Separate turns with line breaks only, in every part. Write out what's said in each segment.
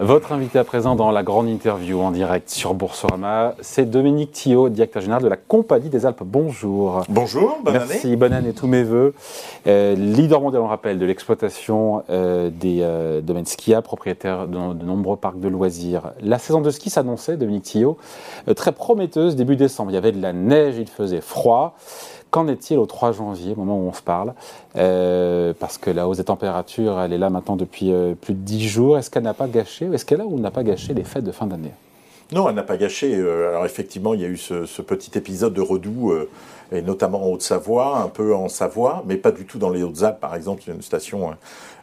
Votre invité à présent dans la grande interview en direct sur Boursorama, c'est Dominique Thillot, directeur général de la Compagnie des Alpes. Bonjour.
Bonjour, bonne
Merci,
année.
bonne année, tous mes voeux. Euh, leader mondial, on le rappelle, de l'exploitation euh, des euh, domaines skiables, propriétaire de, de, nombreux parcs de loisirs. La saison de ski s'annonçait, Dominique Thillot, euh, très prometteuse début décembre. Il y avait de la neige, il faisait froid. Qu'en est-il au 3 janvier, au moment où on se parle euh, Parce que la hausse des températures, elle est là maintenant depuis euh, plus de 10 jours. Est-ce qu'elle n'a pas gâché, est-ce qu'elle a ou n'a pas gâché les fêtes de fin d'année?
Non, elle n'a pas gâché. Euh, alors effectivement, il y a eu ce, petit épisode de redoux, et notamment en Haute-Savoie, un peu en Savoie, mais pas du tout dans les Hautes-Alpes. Par exemple, il y a une station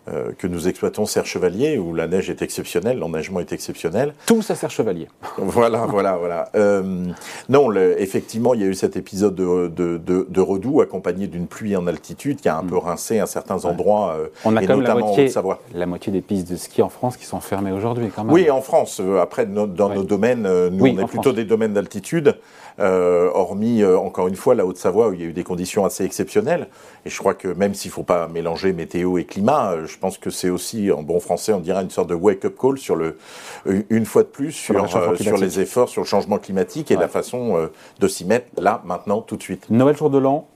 euh, que nous exploitons, Serre Chevalier, où la neige est exceptionnelle, l'enneigement est exceptionnel.
Tout ça Serre Chevalier.
voilà, voilà, voilà. Euh, non, le, effectivement, il y a eu cet épisode de, de, de, de redoux accompagné d'une pluie en altitude qui a un
Mm.
peu rincé à certains endroits, euh,
On a
et
quand même la
notamment en
moitié,
Haute-Savoie.
la moitié des pistes de ski en France qui sont fermées aujourd'hui quand même.
Oui, en France. Après, no- dans
Ouais.
nos domaines, nous,
Oui,
on est plutôt
France.
des domaines d'altitude, hormis, encore une fois, la Haute-Savoie, où il y a eu des conditions assez exceptionnelles. Et je crois que même s'il ne faut pas mélanger météo et climat, euh, je pense que c'est aussi, en bon français, on dirait une sorte de wake-up call sur le, euh, une fois de plus, sur, euh, sur les efforts, sur le changement climatique et
Ouais.
la façon de s'y mettre là, maintenant, tout de suite.
Noël, jour de l'an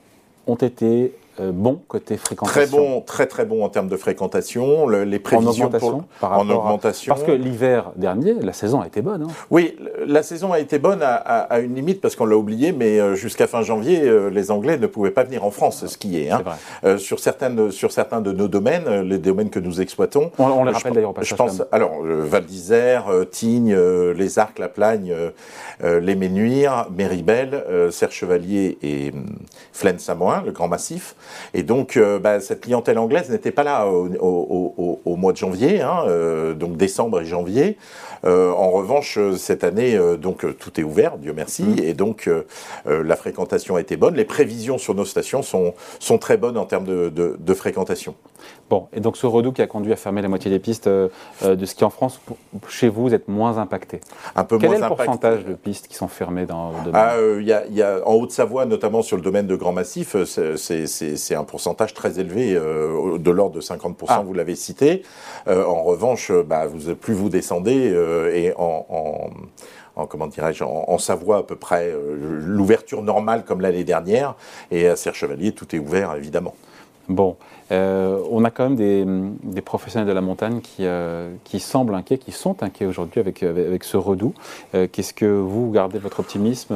ont été euh, bons côté fréquentation.
Très bon, très très bon en termes de fréquentation. Le- les
En
prévisions
augmentation
pour-
par
en
à-
augmentation.
Parce que l'hiver dernier, la saison a été bonne. hein.
Oui, la saison a été bonne à, à- à une limite parce qu'on l'a oublié, mais euh, jusqu'à fin janvier, euh, les Anglais ne pouvaient pas venir en France skier. Hein.
Vrai.
Euh, sur, certaines, sur certains de nos domaines, les domaines que nous exploitons,
On, on les rappelle
pe-
d'ailleurs
je pense, alors, Val d'Isère, Tignes, Les Arcs, La Plagne, Les Ménuires, Méribel, euh, Serre-Chevalier et hum, Flaine-Samoin, le Grand Massif. Et donc, euh, bah, cette clientèle anglaise n'était pas là au, au- au- au mois de janvier, hein, euh, donc décembre et janvier. Euh, en revanche, cette année, donc tout est ouvert, Dieu merci,
Mmh.
et donc la fréquentation a été bonne. Les prévisions sur nos stations sont, sont très bonnes en termes de, de- de fréquentation.
Bon, et donc ce redout qui a conduit à fermer la moitié des pistes de ski en France, chez vous, vous êtes moins impacté.
Un peu
Quel
moins
est le
impact.
pourcentage de pistes qui sont fermées dans le domaine?
Ah, euh, il y a, il y a- en Haute-Savoie, notamment sur le domaine de Grand Massif, c'est- c'est un pourcentage très élevé, euh, de l'ordre de 50%,
Ah.
vous l'avez cité. Euh, en revanche, euh, bah, vous, plus vous descendez, et en, en- en- comment dirais-je, en, en Savoie à peu près, euh, l'ouverture normale comme l'année dernière, et à Serre-Chevalier, tout est ouvert, évidemment.
Bon, euh, on a quand même des, des professionnels de la montagne qui, euh, qui semblent inquiets, qui sont inquiets aujourd'hui avec, avec, avec ce redout. Euh, Qu'est-ce que vous gardez votre optimisme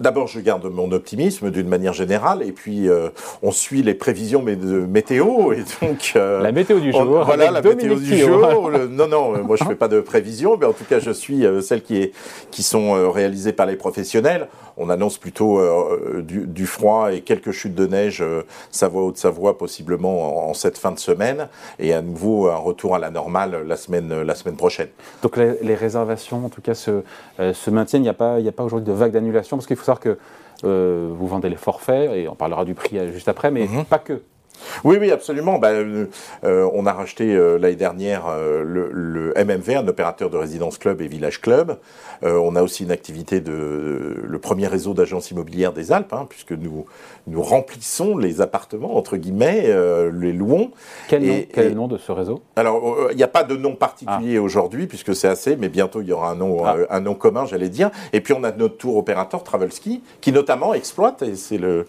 D'abord, je garde mon optimisme d'une manière générale, et puis on suit les prévisions de météo, et donc...
La météo du
On-
jour.
voilà la
Dominique
météo du jour. Le- non, non, moi je fais pas de prévision, mais en tout cas je suis celles qui, est, qui sont réalisées par les professionnels. On annonce plutôt du, du froid et quelques chutes de neige, Savoie, Haute-Savoie, possiblement en, en cette fin de semaine, et à nouveau un retour à la normale la semaine, la semaine prochaine.
Donc les, les réservations, en tout cas, se, euh, se maintiennent. Il n'y a pas, il y a pas aujourd'hui de vague d'annulation, parce qu'il faut savoir que euh, vous vendez les forfaits, et on parlera du prix euh, juste après, mais
Mhm.
pas que.
Oui, oui, absolument. Bah, euh, euh, on a racheté euh, l'année dernière euh, le, le MMV, un opérateur de résidence club et village club. On a aussi une activité de le premier réseau d'agences immobilières des Alpes, hein, puisque nous nous remplissons les appartements entre guillemets, les louons.
Quel,
Et-
nom, quel est le nom de ce réseau?
Alors, il n'y a pas de nom particulier aujourd'hui, puisque c'est assez, mais bientôt il y aura un nom,
Ah.
un nom commun, j'allais dire. Et puis on a notre tour opérateur Travelski, qui notamment exploite, et c'est le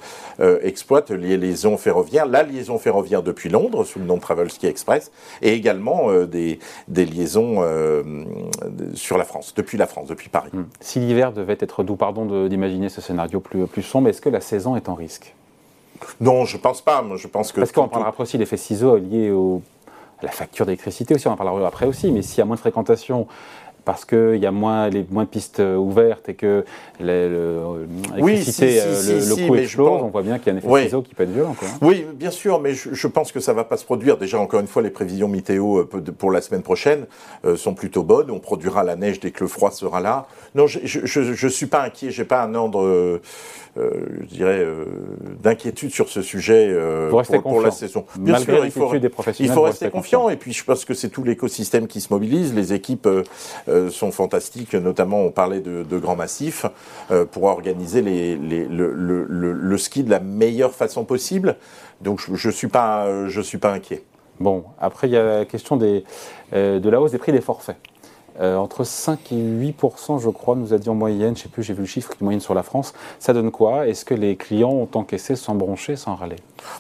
exploite les liaisons ferroviaires, la liaison ferroviaire depuis Londres sous le nom de Travelski Express, et également euh, des, des liaisons euh, sur la France, depuis la France, depuis Paris.
Hmm. Si l'hiver devait être doux, pardon d'imaginer ce scénario plus, plus sombre, est-ce que la saison est en risque?
Non, je pense pas. Moi, je pense que
Parce qu'on parlera après aussi l'effet ciseaux lié au, à la facture d'électricité aussi, on en parlera après aussi, mais s'il y a moins de fréquentation, parce qu'il y a moins, les, moins de pistes euh, ouvertes et que les- le-
Oui,
l'électricité,
si, si,
euh,
si,
le,
si,
le coût
je
explose,
pense-
on voit bien qu'il y a un effet
Oui.
ciseau qui peut être violent. Quoi.
Oui, bien sûr, mais je, je pense que ça va pas se produire. Déjà, encore une fois, les prévisions météo euh, pour la semaine prochaine euh, sont plutôt bonnes. On produira la neige dès que le froid sera là. Non, je je, je, je suis pas inquiet. J'ai pas un ordre, euh, euh, je dirais, euh, d'inquiétude sur ce sujet euh, pour, pour la saison. Bien
Malgré
sûr, il faut,
des
il
professionnels,
faut
vous
rester confiant. Et puis, je pense que c'est tout l'écosystème qui se mobilise. Les équipes euh, euh, sont fantastiques. Notamment, on parlait de, de grands massifs euh, pour organiser le, ski de la meilleure façon possible. Donc, je, je suis pas, euh, suis pas inquiet.
Bon, après, il y a la question euh, de la hausse des prix des forfaits. Euh, entre 5 et 8% je crois, nous a dit en moyenne, je ne sais plus, j'ai vu le chiffre, une moyenne sur la France. Ça donne quoi? Est-ce que les clients ont encaissé sans broncher, sans râler?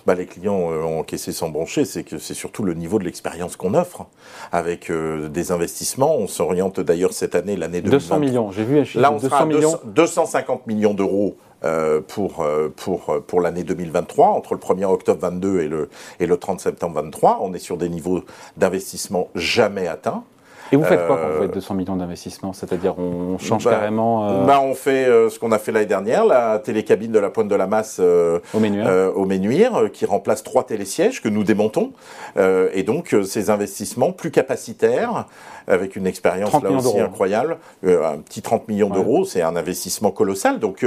Bah, Les clients euh, ont encaissé sans broncher, c'est que c'est surtout le niveau de l'expérience qu'on offre. Avec euh, des investissements, on s'oriente d'ailleurs cette année, l'année
2020. 200 millions, j'ai vu un chiffre.
Là, on 200 sera millions. 250 millions d'euros pour, pour, pour l'année 2023, entre le 1er octobre 22 et le, et le 30 septembre 23. On est sur des niveaux d'investissement jamais atteints.
Et vous faites quoi quand vous faites 200 millions d'investissements C'est-à-dire on change
bah,
carrément
euh, bah, On fait euh, ce qu'on a fait l'année dernière, la télécabine de la pointe de la masse euh,
au Ménuire,
au Ménuire qui remplace trois télésièges que nous démontons. et donc ces investissements plus capacitaires, avec une expérience là aussi incroyable, un petit 30 millions d'euros, c'est un investissement colossal. Donc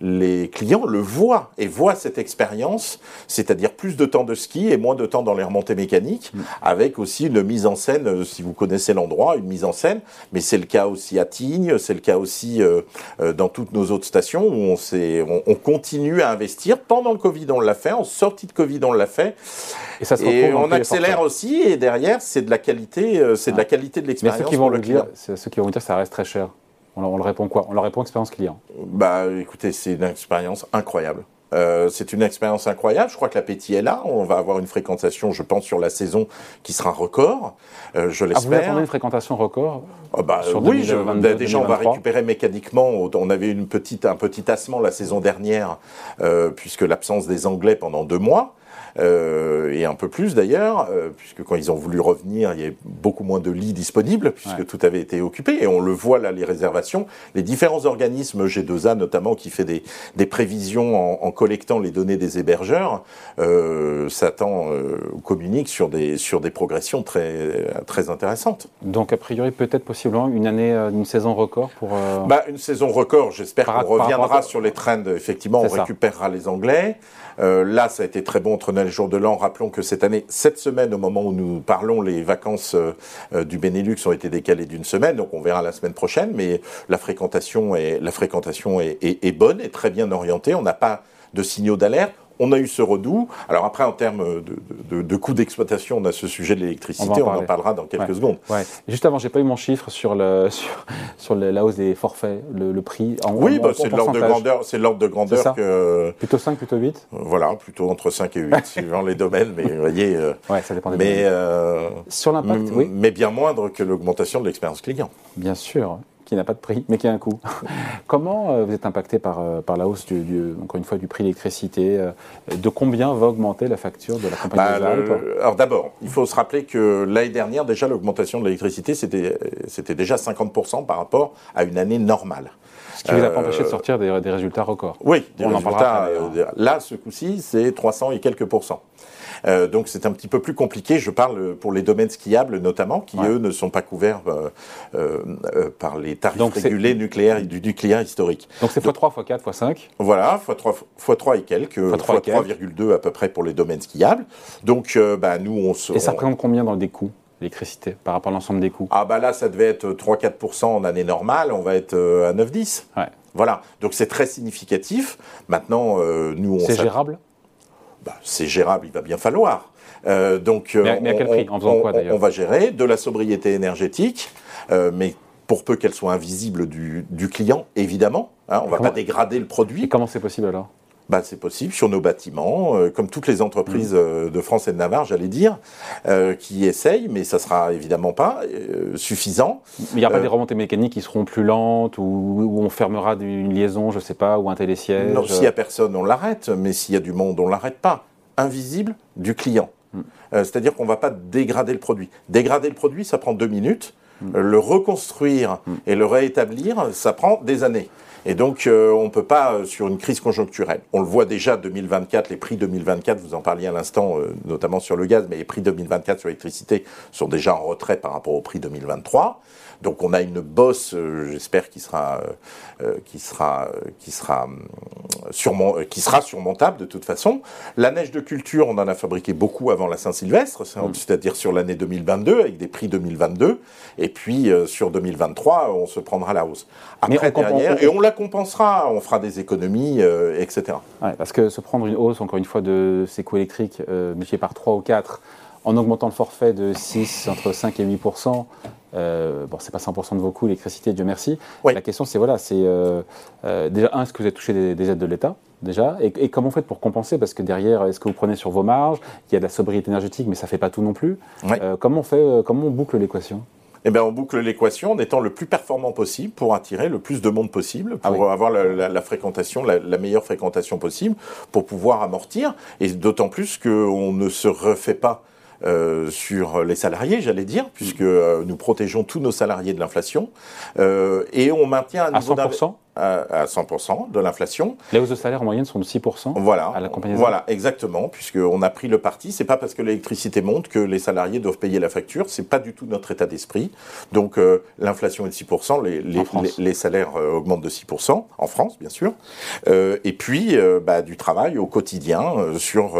les clients le voient et voient cette expérience, c'est-à-dire plus de temps de ski et moins de temps dans les remontées mécaniques, mm. avec aussi une mise en scène, euh, si vous connaissez l'endroit, une mise en scène, mais c'est le cas aussi à Tignes, c'est le cas aussi euh, euh, dans toutes nos autres stations où on, on, on, continue à investir. Pendant le Covid, on l'a fait, en sortie de Covid, on l'a fait. Et, ça se et on accélère aussi, et derrière, c'est de la qualité, c'est de la qualité de l'expérience.
Mais ceux qui vont le dire, ceux qui vont dire, ça reste très cher. On, leur répond quoi? On leur répond expérience client.
Bah, écoutez, c'est une expérience incroyable. Euh, c'est une expérience incroyable. Je crois que l'appétit est là. On va avoir une fréquentation, je pense, sur la saison qui sera record. Euh, je l'espère. Ah,
vous attendez une fréquentation record?
Ah, bah, Oui, déjà, on va récupérer mécaniquement. On avait une petite, un petit tassement la saison dernière, euh, puisque l'absence des Anglais pendant deux mois. Euh, et un peu plus d'ailleurs, euh, puisque quand ils ont voulu revenir, il y avait beaucoup moins de lits disponibles, puisque tout avait été occupé. Et on le voit là, les réservations. Les différents organismes, G2A notamment, qui fait des, des prévisions en, en, collectant les données des hébergeurs, euh, s'attend, euh, communique sur des, sur des progressions très, très intéressantes.
Donc a priori, peut-être possiblement une année, une saison record pour...
Bah, une saison record, j'espère qu'on reviendra sur les trends. Effectivement, on récupérera les Anglais. Là, ça a été très bon entre Noël et Jour de l'An. Rappelons que cette année, cette semaine, au moment où nous parlons, les vacances euh, euh, du Benelux ont été décalées d'une semaine, donc on verra la semaine prochaine. Mais la fréquentation est, bonne, est très bien orientée. On n'a pas de signaux d'alerte on a eu ce redout. Alors après, en termes de, de, coûts d'exploitation, on a ce sujet de l'électricité, on, en parlera dans quelques secondes.
Juste avant, j'ai pas eu mon chiffre sur, le, sur, la hausse des forfaits, le, prix.
En, oui, bah, c'est l'ordre de grandeur, c'est l'ordre de grandeur que.
Plutôt 5, plutôt 8
Voilà, plutôt entre 5 et 8, suivant les domaines, mais vous voyez. Euh,
ouais, ça dépend des
mais, euh,
Sur l'impact, oui.
Mais bien moindre que l'augmentation de l'expérience client.
Bien sûr qui n'a pas de prix, mais qui a un coût. Comment euh, vous êtes impacté par, euh, par la hausse, du, encore une fois, du prix de l'électricité euh, De combien va augmenter la facture de la compagnie bah,
Alors d'abord, il faut se rappeler que l'année dernière, déjà, l'augmentation de l'électricité, c'était déjà 50% par rapport à une année normale.
Ce qui ne vous a pas empêché de sortir des, résultats records.
Oui, des résultats. là, ce coup-ci, c'est 300 et quelques pourcents. Euh, donc c'est un petit peu plus compliqué. Je parle pour les domaines skiables notamment, qui eux ne sont pas couverts euh, euh, par les tarifs régulés nucléaires du nucléaire historique.
Donc c'est x3, x4, x5
Voilà, x3, x3 et quelques, x3,2 à peu près pour les domaines skiables. Donc bah, nous on se...
Et ça représente combien dans des coûts l'électricité par rapport à l'ensemble des coûts?
Ah bah là, ça devait être 3-4% en année normale, on va être à 9-10. Ouais. Voilà, donc c'est très significatif. Maintenant, nous, on...
C'est gérable?
Bah, c'est gérable, il va bien falloir.
Euh, donc, mais, à, quel prix En faisant quoi d'ailleurs
On va gérer de la sobriété énergétique, euh, mais pour peu qu'elle soit invisible du, client, évidemment. Hein, on ne va pas dégrader le produit.
Et comment c'est possible alors
bah, c'est possible sur nos bâtiments, euh, comme toutes les entreprises mmh. de France et de Navarre, j'allais dire, qui essayent, mais ça sera évidemment pas suffisant.
Il n'y a pas des remontées mécaniques qui seront plus lentes, ou, on fermera une liaison, je ne sais pas, ou un télésiège
Non, s'il n'y a personne, on l'arrête, mais s'il y a du monde, on l'arrête pas. Invisible du client. Mmh. C'est-à-dire qu'on ne va pas dégrader le produit. Dégrader le produit, ça prend deux minutes. Mmh. Le reconstruire et le réétablir, ça prend des années. Et donc, euh, on ne peut pas, euh, sur une crise conjoncturelle, on le voit déjà 2024, les prix 2024, vous en parliez à l'instant, euh, notamment sur le gaz, mais les prix 2024 sur l'électricité sont déjà en retrait par rapport au prix 2023. Donc on a une bosse, j'espère, qui sera, qui sera, qui sera, qui sera surmontable de toute façon. La neige de culture, on en a fabriqué beaucoup avant la Saint-Sylvestre, mm. c'est-à-dire sur l'année 2022 avec des prix 2022, et puis sur 2023, on se prendra la hausse. Après derrière, et on la compensera, on fera des économies, euh, etc.
parce que se prendre une hausse, encore une fois, de ces coûts électriques euh, multipliés par 3 ou 4, en augmentant le forfait de 6, entre 5 et 8 Euh, bon, c'est pas 100% de vos coûts, l'électricité, Dieu merci. La question, c'est voilà, c'est euh, euh, déjà, un, est-ce que vous avez touché des, aides de l'État déjà? Et, comment vous faites pour compenser? Parce que derrière, est-ce que vous prenez sur vos marges? Il y a de la sobriété énergétique, mais ça fait pas tout non plus. comment, on fait, comment on boucle l'équation?
Eh bien, on boucle l'équation en étant le plus performant possible pour attirer le plus de monde possible, ah pour avoir la, fréquentation, la, meilleure fréquentation possible, pour pouvoir amortir. Et d'autant plus qu'on ne se refait pas euh, sur les salariés, j'allais dire, puisque euh, nous protégeons tous nos salariés de l'inflation, euh, et on maintient un
niveau à 100%
à, 100% de l'inflation.
Les hausses de salaire en moyenne sont de 6%
voilà,
à la compagnie
Voilà, exactement, puisqu'on a pris le parti. C'est pas parce que l'électricité monte que les salariés doivent payer la facture. C'est pas du tout notre état d'esprit. Donc l'inflation est de 6%, les, les, les, salaires augmentent de 6%, en France, bien sûr. et puis, bah, du travail au quotidien sur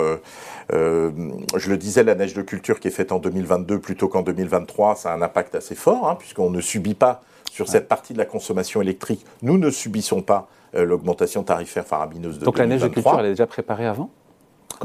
euh, je le disais, la neige de culture qui est faite en 2022 plutôt qu'en 2023, ça a un impact assez fort, hein, puisqu'on ne subit pas sur cette partie de la consommation électrique, nous ne subissons pas euh, l'augmentation tarifaire farabineuse de
Donc la neige de culture, elle est déjà préparée avant?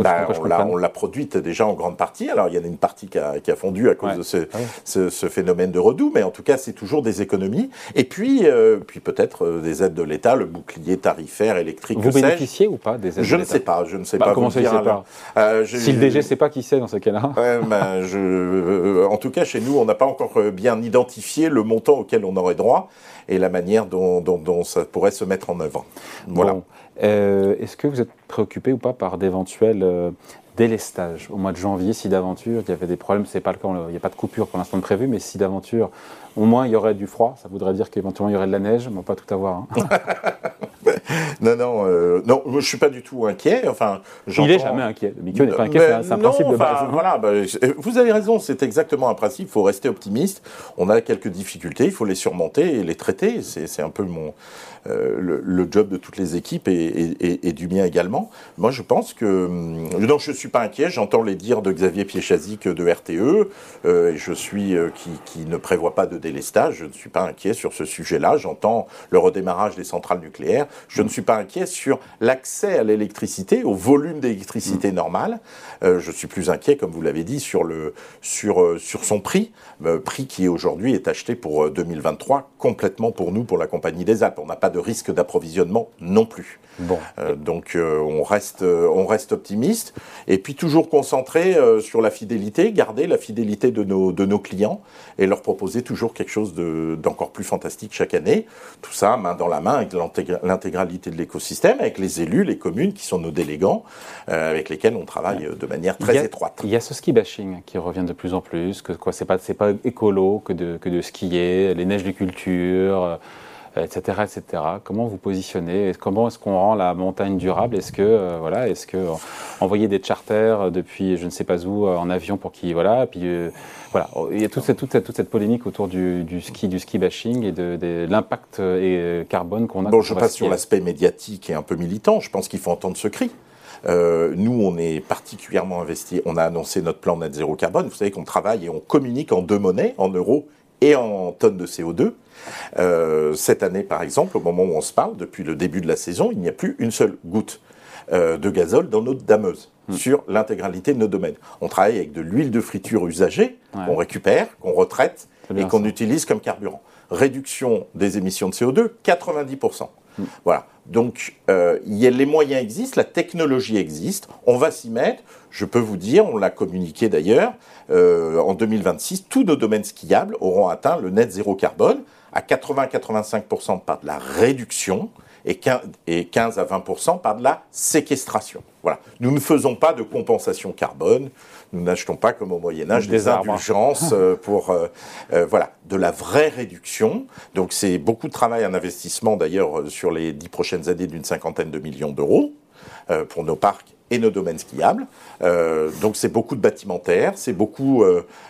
Bah, on l'a produite déjà en grande partie. Alors, il y en a une partie qui a, fondu à cause de ah ce, phénomène de redoux, mais en tout cas, c'est toujours des économies. Et puis, euh, puis peut-être euh, des aides de l'État, le bouclier tarifaire électrique.
Vous bénéficiez ou pas des aides
Je ne sais pas, je ne sais bah, pas.
Comment ça, pas euh, Si le DG ne sait pas qui c'est dans ce cas-là
ben, je, En tout cas, chez nous, on n'a pas encore bien identifié le montant auquel on aurait droit et la manière dont, ça pourrait se mettre en œuvre. Voilà.
Euh, est-ce que vous êtes préoccupé ou pas par d'éventuels euh, délestages au mois de janvier Si d'aventure il y avait des problèmes, c'est pas le cas, il n'y a pas de coupure pour l'instant de prévu, mais si d'aventure au moins il y aurait du froid, ça voudrait dire qu'éventuellement il y aurait de la neige, mais pas tout avoir. Hein.
non, non, euh, non, je suis pas du tout inquiet. Enfin,
il n'est jamais inquiet. Mikio n'est pas inquiet, c'est un, principe de base. Hein.
Voilà, bah, vous avez raison, c'est exactement un principe. Il faut rester optimiste. On a quelques difficultés, il faut les surmonter et les traiter. C'est un peu mon euh, le, job de toutes les équipes et, du mien également. Moi, je pense que hum, non, je suis pas inquiet. J'entends les dires de Xavier Piechazic de RTE. Euh, je suis qui, qui ne prévoit pas de délestage. Je ne suis pas inquiet sur ce sujet-là. J'entends le redémarrage des centrales nucléaires. Je ne suis pas inquiet sur l'accès à l'électricité, au volume d'électricité mm. normale. Euh, je suis plus inquiet, comme vous l'avez dit, sur, le, sur, euh, sur son prix, euh, prix qui aujourd'hui est acheté pour 2023 complètement pour nous, pour la Compagnie des Alpes. On n'a pas de risque d'approvisionnement non plus. Bon. donc on, reste, on reste optimiste et puis toujours concentré sur la fidélité, garder la fidélité de nos, de nos clients et leur proposer toujours quelque chose d'encore plus fantastique chaque année. Tout ça main dans la main avec l'intégralité de l'écosystème, avec les élus, les communes qui sont nos délégants, avec lesquels on travaille de manière très étroite.
Il y a ce ski bashing qui revient de plus en plus, que quoi, c'est pas, pas écolo que de, que de skier, les neiges de culture, etc., euh, etc. Comment vous positionnez Comment est-ce qu'on rend la montagne durable? Est-ce que, euh, voilà, est-ce que euh, envoyer des charters depuis je ne sais pas où en avion pour qui, voilà, puis voilà, il y a toute cette, toute cette, toute cette polémique autour du, du, ski, du ski bashing et de, de l'impact carbone qu'on a.
Bon, je passe sur l'aspect médiatique et un peu militant. Je pense qu'il faut entendre ce cri. Euh, nous, on est particulièrement investi. On a annoncé notre plan net zéro carbone. Vous savez qu'on travaille et on communique en deux monnaies, en euros et en tonnes de CO2. Euh, cette année, par exemple, au moment où on se parle, depuis le début de la saison, il n'y a plus une seule goutte euh, de gazole dans notre dameuse hmm. sur l'intégralité de nos domaines. On travaille avec de l'huile de friture usagée qu'on récupère, qu'on retraite et qu'on utilise comme carburant. Réduction des émissions de CO2, 90%. Hmm. Voilà. Donc, euh, les moyens existent, la technologie existe, on va s'y mettre. Je peux vous dire, on l'a communiqué d'ailleurs, euh, en 2026, tous nos domaines skiables auront atteint le net zéro carbone à 80-85% par de la réduction et 15 à 20% par de la séquestration. Voilà. Nous ne faisons pas de compensation carbone, nous n'achetons pas comme au Moyen Âge des, indulgences euh, pour euh, euh, voilà de la vraie réduction. Donc c'est beaucoup de travail, un investissement d'ailleurs sur les dix prochaines années d'une cinquantaine de millions d'euros pour nos parcs et nos domaines skiables. donc c'est beaucoup de bâtimentaires, c'est beaucoup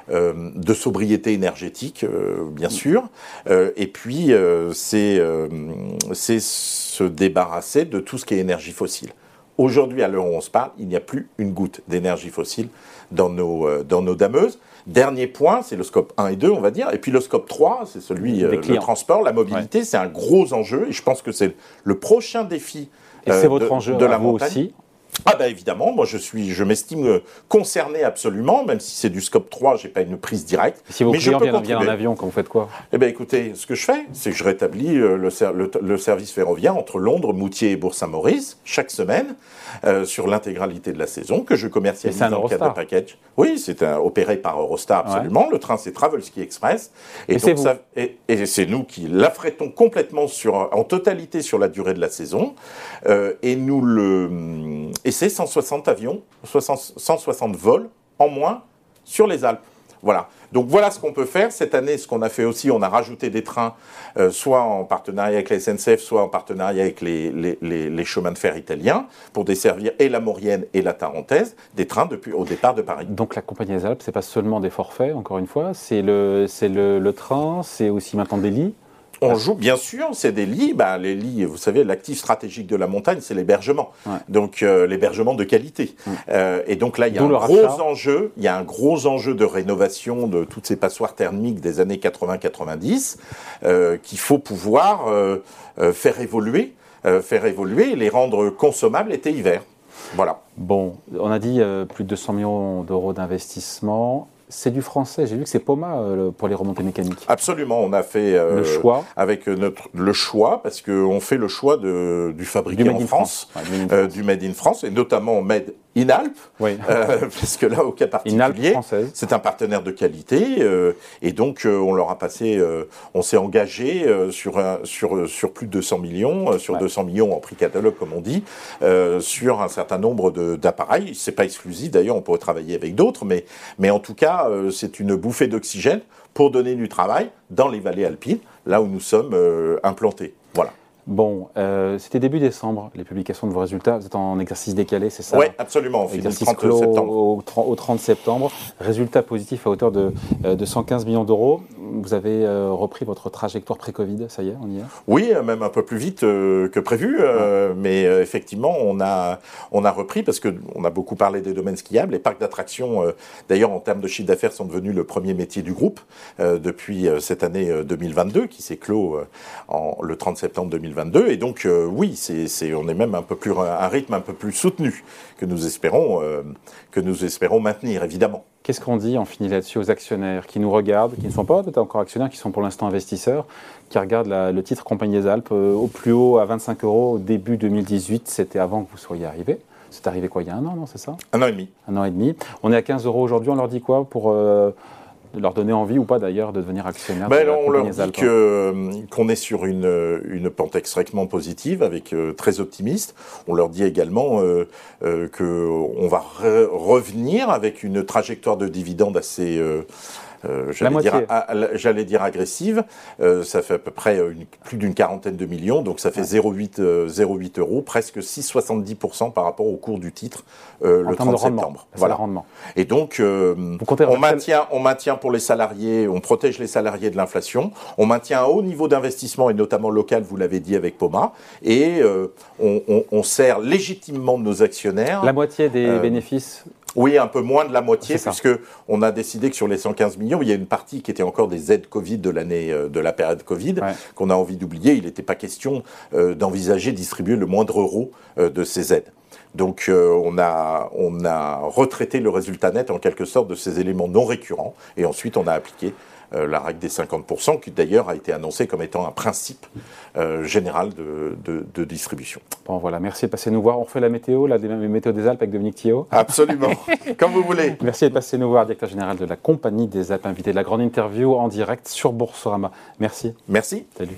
de sobriété énergétique, bien sûr. et puis c'est se débarrasser de tout ce qui est énergie fossile. Aujourd'hui, à l'heure où on se parle, il n'y a plus une goutte d'énergie fossile dans nos, euh, dans nos dameuses. Dernier point, c'est le scope 1 et 2, on va dire. Et puis le scope 3, c'est celui euh, du transport, la mobilité. C'est un gros enjeu et je pense que c'est le prochain défi
et c'est euh, votre enjeu de la vous aussi
ah bah évidemment, moi je suis, je m'estime concerné absolument, même si c'est du scope 3, j'ai pas une prise directe.
Si vos
mais
clients
je peux
viennent, viennent en avion, quand vous faites quoi?
Eh bien, écoutez, ce que je fais, c'est que je rétablis euh, le, ser- le- le service ferroviaire entre Londres, Moutier et Bourg-Saint-Maurice chaque semaine euh, sur l'intégralité de la saison que je commercialise dans le cadre de
Eurostar.
package. Oui, c'est opéré par Eurostar absolument. Le train, c'est Travelski Express.
Et c'est
donc
vous.
ça- et, et c'est nous qui l'affrétons complètement sur, en totalité sur la durée de la saison. Euh, et nous le, et c'est 160 avions, 60 160 vols en moins sur les Alpes. Voilà. Donc voilà ce qu'on peut faire. Cette année, ce qu'on a fait aussi, on a rajouté des trains, euh, soit en partenariat avec la SNCF, soit en partenariat avec les, les, chemins de fer italiens, pour desservir et la Maurienne et la Tarentaise, des trains depuis au départ de Paris.
Donc la Compagnie des Alpes, c'est pas seulement des forfaits, encore une fois, c'est le, le train, c'est aussi maintenant des lits.
On joue, bien sûr, c'est des lits. Bah, les lits, vous savez, l'actif stratégique de la montagne, c'est l'hébergement.
Ouais.
Donc, euh, l'hébergement de qualité. Euh, et donc là, il y a
D'où
un gros enjeu. Il y a un gros enjeu de rénovation de toutes ces passoires thermiques des années 80-90 euh, qu'il faut pouvoir faire évoluer, faire évoluer et les rendre consommables été-hiver. Voilà.
Bon, on a dit plus de 200 millions d'euros d'investissement. C'est du français. J'ai vu que c'est Poma euh, pour les remontées mécaniques.
Absolument, on a fait euh,
Le choix.
avec notre le choix parce qu'on fait le choix de, du fabriqué
Du
en France,
France. Ouais, du Made in
euh,
France.
du Made in France et notamment Made in Alpes,
Oui.
euh, parce que là au cas particulier, c'est un partenaire de qualité euh, et donc euh, on leur a passé, euh, on s'est engagé euh, sur un, sur sur plus de 200 millions, euh, sur
Ouais.
200 millions en prix catalogue comme on dit, euh, sur un certain nombre d'appareils. C'est pas exclusif d'ailleurs, on pourrait travailler avec d'autres, mais mais en tout cas euh, c'est une bouffée d'oxygène pour donner du travail dans les vallées alpines, là où nous sommes euh, implantés. Voilà.
Bon, euh, c'était début décembre, les publications de vos résultats. Vous êtes en exercice décalé, c'est ça
Oui, absolument. On finit le
Exercice
30
clos
septembre.
Au, 30 au 30 septembre. Résultat positif à hauteur de, euh, de 115 millions d'euros. Vous avez euh, repris votre trajectoire pré-Covid, ça y est, on y est?
Oui, euh, même un peu plus vite que prévu, mais effectivement, on a, on a repris parce que on a beaucoup parlé des domaines skiables. Les parcs d'attractions, d'ailleurs, en termes de chiffre d'affaires, sont devenus le premier métier du groupe depuis cette année euh, 2022, qui s'est clos en, le 30 septembre 2022. Et donc, euh, oui, c'est, on est même un peu plus, un rythme un peu plus soutenu que nous espérons, euh, que nous espérons maintenir, évidemment.
Qu'est-ce qu'on dit, on finit là-dessus, aux actionnaires qui nous regardent, qui ne sont pas peut-être encore actionnaires, qui sont pour l'instant investisseurs, qui regardent la- le titre Compagnie des Alpes euh, au plus haut à 25 euros au début 2018, c'était avant que vous soyez arrivé. C'est arrivé quoi, il y a un an, non, c'est ça?
Un an et demi.
Un an et demi. On est à 15 euros aujourd'hui, on leur dit quoi pour leur donner envie ou pas d'ailleurs de devenir actionnaire
Ben,
de
on leur dit
hein
euh, qu'on est sur une, euh, une pente extrêmement positive, avec euh, très optimiste. On leur dit également euh, euh, que on va re- revenir avec une trajectoire de dividendes assez euh, j'allais, dire, j'allais dire agressive. Euh, ça fait à peu près euh, une- plus d'une quarantaine de millions, donc ça fait 0,8 euh, 0,8 euros, presque 6,70% par rapport au cours du titre le
termes de
30
rendement.
septembre. Voilà.
rendement.
Et donc, on maintient, on maintient pour les salariés, on protège les salariés de l'inflation, on maintient un haut niveau d'investissement et notamment local, vous l'avez dit avec Poma, et on, on- on sert légitimement nos actionnaires.
La moitié des bénéfices
Oui, un peu moins de la moitié, puisque on a décidé que sur les 115 millions, il y a une partie qui était encore des aides Covid de l'année, euh, de la période Covid,
Ouais.
qu'on a envie d'oublier. Il n'était pas question euh, d'envisager distribuer le moindre euro euh, de ces aides. Donc euh, on, a, on a retraité le résultat net en quelque sorte de ces éléments non récurrents et ensuite on a appliqué la règle des 50% qui d'ailleurs a été annoncée comme étant un principe euh, général de, de- de distribution.
Bon voilà, merci de passer nous voir. On refait la météo, la météo des Alpes avec Dominique Thillot.
Absolument, comme vous voulez.
Merci de passer nous voir, directeur général de la Compagnie des Alpes, invité de la grande interview en direct sur Boursorama. Merci.
Merci.
Salut.